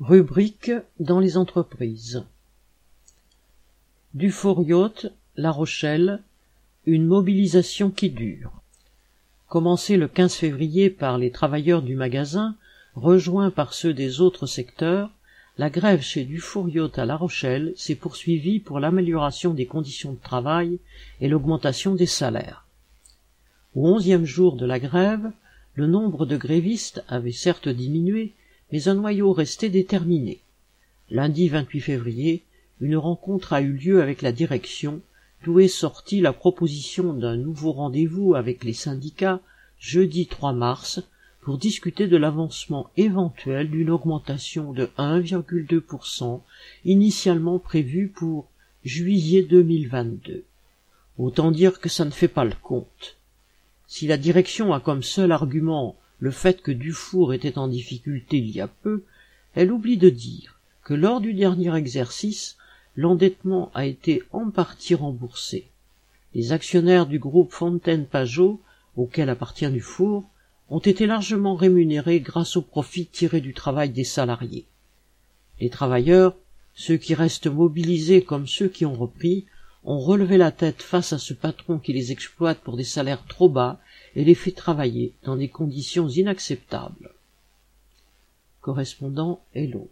Rubrique dans les entreprises. Yacht, La Rochelle, une mobilisation qui dure. Commencée le 15 février par les travailleurs du magasin, rejoints par ceux des autres secteurs, la grève chez Dufour Yacht à La Rochelle s'est poursuivie pour l'amélioration des conditions de travail et l'augmentation des salaires. Au onzième jour de la grève, le nombre de grévistes avait certes diminué, mais un noyau restait déterminé. Lundi 28 février, une rencontre a eu lieu avec la direction, d'où est sortie la proposition d'un nouveau rendez-vous avec les syndicats jeudi 3 mars pour discuter de l'avancement éventuel d'une augmentation de 1,2% initialement prévue pour juillet 2022. Autant dire que ça ne fait pas le compte. Si la direction a comme seul argument le fait que Dufour était en difficulté il y a peu, elle oublie de dire que lors du dernier exercice, l'endettement a été en partie remboursé. Les actionnaires du groupe Fontaine-Pajot, auquel appartient Dufour, ont été largement rémunérés grâce aux profits tirés du travail des salariés. Les travailleurs, ceux qui restent mobilisés comme ceux qui ont repris, ont relevé la tête face à ce patron qui les exploite pour des salaires trop bas et les fait travailler dans des conditions inacceptables. Correspondant Hello.